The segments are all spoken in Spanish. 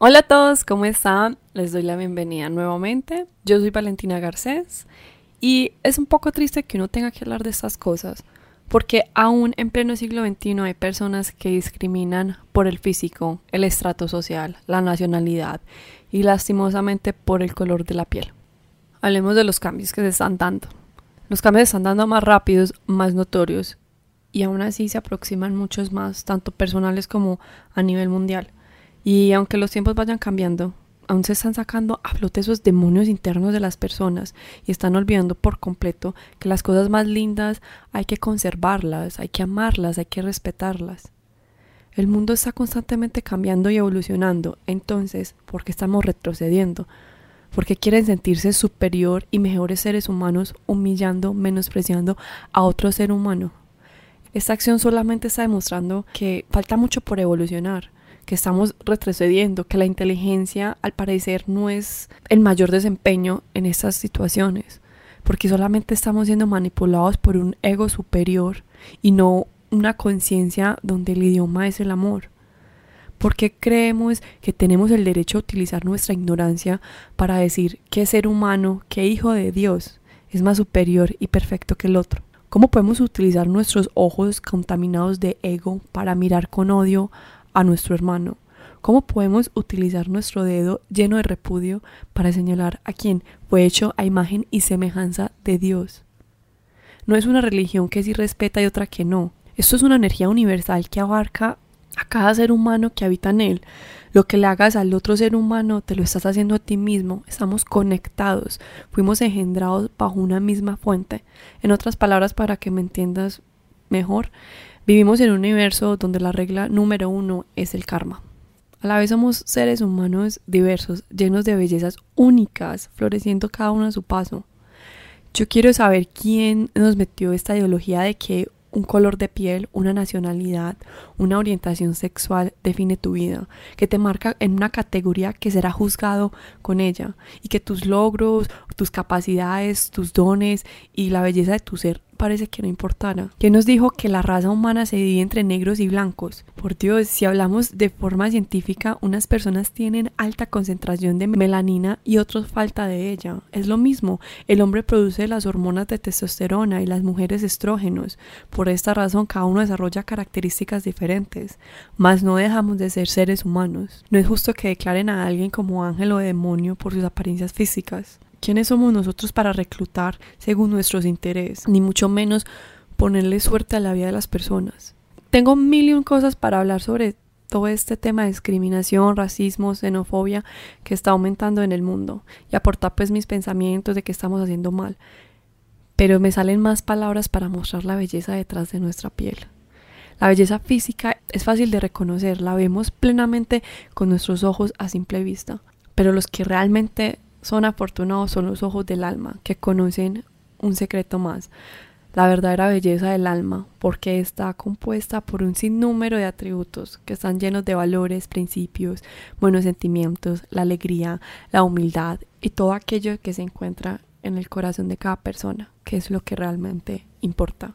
Hola a todos, ¿cómo están? Les doy la bienvenida nuevamente. Yo soy Valentina Garcés y es un poco triste que uno tenga que hablar de estas cosas, porque aún en pleno siglo XXI hay personas que discriminan por el físico, el estrato social, la nacionalidad y lastimosamente por el color de la piel. Hablemos de los cambios que se están dando. Los cambios se están dando más rápidos, más notorios y aún así se aproximan muchos más, tanto personales como a nivel mundial. Y aunque los tiempos vayan cambiando, aún se están sacando a flote esos demonios internos de las personas y están olvidando por completo que las cosas más lindas hay que conservarlas, hay que amarlas, hay que respetarlas. El mundo está constantemente cambiando y evolucionando, entonces, ¿por qué estamos retrocediendo? Porque quieren sentirse superior y mejores seres humanos humillando, menospreciando a otro ser humano. Esta acción solamente está demostrando que falta mucho por evolucionar que estamos retrocediendo, que la inteligencia al parecer no es el mayor desempeño en estas situaciones, porque solamente estamos siendo manipulados por un ego superior y no una conciencia donde el idioma es el amor. porque creemos que tenemos el derecho a utilizar nuestra ignorancia para decir que ser humano, que hijo de Dios es más superior y perfecto que el otro? ¿Cómo podemos utilizar nuestros ojos contaminados de ego para mirar con odio a nuestro hermano? ¿Cómo podemos utilizar nuestro dedo lleno de repudio para señalar a quien fue hecho a imagen y semejanza de Dios? No es una religión que sí respeta y otra que no. Esto es una energía universal que abarca a cada ser humano que habita en él. Lo que le hagas al otro ser humano te lo estás haciendo a ti mismo. Estamos conectados. Fuimos engendrados bajo una misma fuente. En otras palabras, para que me entiendas mejor, Vivimos en un universo donde la regla número uno es el karma. A la vez somos seres humanos diversos, llenos de bellezas únicas, floreciendo cada uno a su paso. Yo quiero saber quién nos metió esta ideología de que un color de piel, una nacionalidad, una orientación sexual define tu vida, que te marca en una categoría que será juzgado con ella y que tus logros, tus capacidades, tus dones y la belleza de tu ser parece que no importara. ¿Quién nos dijo que la raza humana se divide entre negros y blancos? Por Dios, si hablamos de forma científica, unas personas tienen alta concentración de melanina y otros falta de ella. Es lo mismo, el hombre produce las hormonas de testosterona y las mujeres estrógenos. Por esta razón, cada uno desarrolla características diferentes. Mas no dejamos de ser seres humanos. No es justo que declaren a alguien como ángel o demonio por sus apariencias físicas. ¿Quiénes somos nosotros para reclutar según nuestros intereses? Ni mucho menos ponerle suerte a la vida de las personas. Tengo mil y un cosas para hablar sobre todo este tema de discriminación, racismo, xenofobia que está aumentando en el mundo y aportar pues mis pensamientos de que estamos haciendo mal. Pero me salen más palabras para mostrar la belleza detrás de nuestra piel. La belleza física es fácil de reconocer, la vemos plenamente con nuestros ojos a simple vista, pero los que realmente son afortunados son los ojos del alma, que conocen un secreto más, la verdadera belleza del alma, porque está compuesta por un sinnúmero de atributos que están llenos de valores, principios, buenos sentimientos, la alegría, la humildad y todo aquello que se encuentra en el corazón de cada persona, que es lo que realmente importa.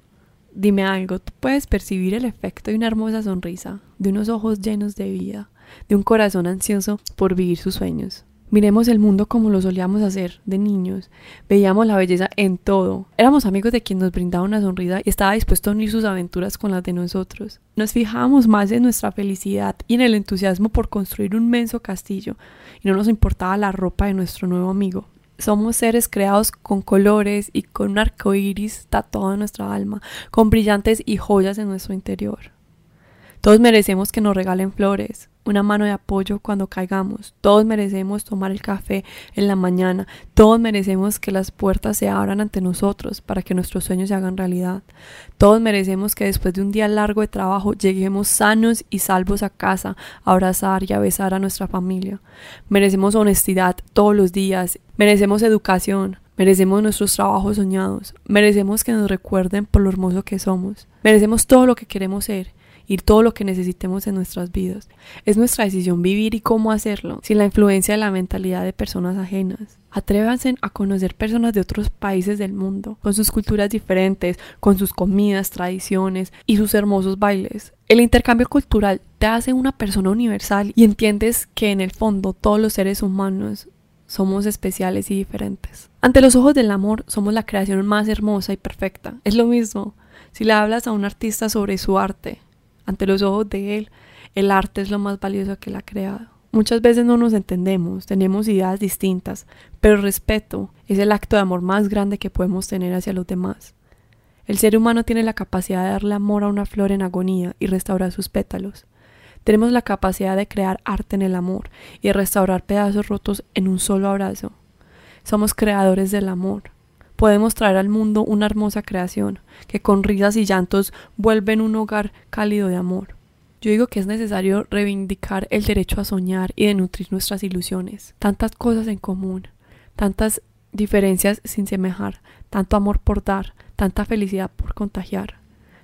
Dime algo, tú puedes percibir el efecto de una hermosa sonrisa, de unos ojos llenos de vida, de un corazón ansioso por vivir sus sueños. Miremos el mundo como lo solíamos hacer de niños. Veíamos la belleza en todo. Éramos amigos de quien nos brindaba una sonrisa y estaba dispuesto a unir sus aventuras con las de nosotros. Nos fijábamos más en nuestra felicidad y en el entusiasmo por construir un menso castillo, y no nos importaba la ropa de nuestro nuevo amigo. Somos seres creados con colores y con un arco iris tatuado en nuestra alma, con brillantes y joyas en nuestro interior. Todos merecemos que nos regalen flores, una mano de apoyo cuando caigamos. Todos merecemos tomar el café en la mañana. Todos merecemos que las puertas se abran ante nosotros para que nuestros sueños se hagan realidad. Todos merecemos que después de un día largo de trabajo lleguemos sanos y salvos a casa, a abrazar y a besar a nuestra familia. Merecemos honestidad todos los días. Merecemos educación. Merecemos nuestros trabajos soñados. Merecemos que nos recuerden por lo hermoso que somos. Merecemos todo lo que queremos ser y todo lo que necesitemos en nuestras vidas. Es nuestra decisión vivir y cómo hacerlo, sin la influencia de la mentalidad de personas ajenas. Atrévanse a conocer personas de otros países del mundo, con sus culturas diferentes, con sus comidas, tradiciones y sus hermosos bailes. El intercambio cultural te hace una persona universal y entiendes que en el fondo todos los seres humanos somos especiales y diferentes. Ante los ojos del amor somos la creación más hermosa y perfecta. Es lo mismo. Si le hablas a un artista sobre su arte, ante los ojos de él, el arte es lo más valioso que él ha creado. Muchas veces no nos entendemos, tenemos ideas distintas, pero el respeto es el acto de amor más grande que podemos tener hacia los demás. El ser humano tiene la capacidad de darle amor a una flor en agonía y restaurar sus pétalos. Tenemos la capacidad de crear arte en el amor y restaurar pedazos rotos en un solo abrazo. Somos creadores del amor. Podemos traer al mundo una hermosa creación que con risas y llantos vuelven un hogar cálido de amor. Yo digo que es necesario reivindicar el derecho a soñar y de nutrir nuestras ilusiones. Tantas cosas en común, tantas diferencias sin semejar, tanto amor por dar, tanta felicidad por contagiar,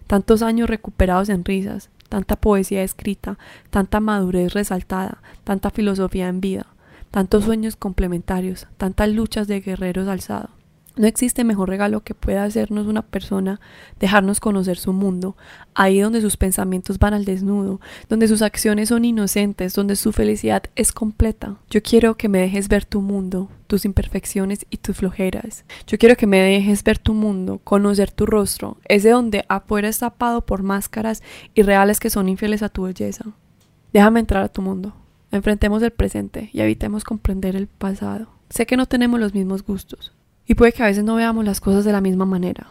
tantos años recuperados en risas, tanta poesía escrita, tanta madurez resaltada, tanta filosofía en vida, tantos sueños complementarios, tantas luchas de guerreros alzados. No existe mejor regalo que pueda hacernos una persona dejarnos conocer su mundo, ahí donde sus pensamientos van al desnudo, donde sus acciones son inocentes, donde su felicidad es completa. Yo quiero que me dejes ver tu mundo, tus imperfecciones y tus flojeras. Yo quiero que me dejes ver tu mundo, conocer tu rostro, ese donde afuera es tapado por máscaras irreales que son infieles a tu belleza. Déjame entrar a tu mundo. Enfrentemos el presente y evitemos comprender el pasado. Sé que no tenemos los mismos gustos, y puede que a veces no veamos las cosas de la misma manera,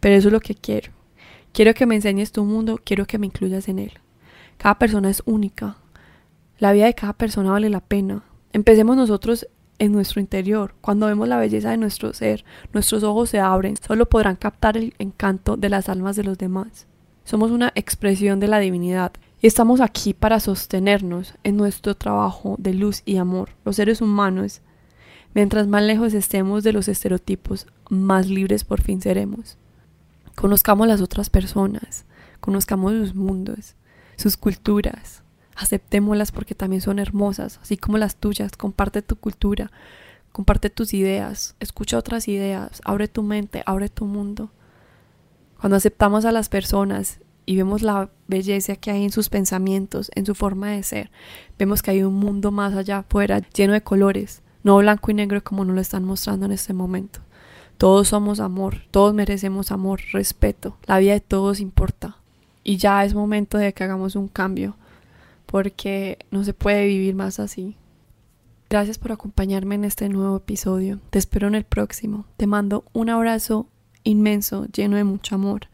pero eso es lo que quiero. Quiero que me enseñes tu mundo, quiero que me incluyas en él. Cada persona es única. La vida de cada persona vale la pena. Empecemos nosotros en nuestro interior. Cuando vemos la belleza de nuestro ser, nuestros ojos se abren, solo podrán captar el encanto de las almas de los demás. Somos una expresión de la divinidad y estamos aquí para sostenernos en nuestro trabajo de luz y amor. Los seres humanos Mientras más lejos estemos de los estereotipos, más libres por fin seremos. Conozcamos las otras personas, conozcamos sus mundos, sus culturas, aceptémoslas porque también son hermosas, así como las tuyas, comparte tu cultura, comparte tus ideas, escucha otras ideas, abre tu mente, abre tu mundo. Cuando aceptamos a las personas y vemos la belleza que hay en sus pensamientos, en su forma de ser, vemos que hay un mundo más allá afuera, lleno de colores, no blanco y negro como nos lo están mostrando en este momento. Todos somos amor, todos merecemos amor, respeto, la vida de todos importa. Y ya es momento de que hagamos un cambio, porque no se puede vivir más así. Gracias por acompañarme en este nuevo episodio. Te espero en el próximo. Te mando un abrazo inmenso, lleno de mucho amor.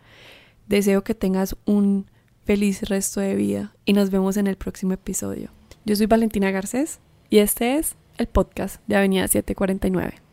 Deseo que tengas un feliz resto de vida y nos vemos en el próximo episodio. Yo soy Valentina Garcés y este es el podcast de Avenida 749.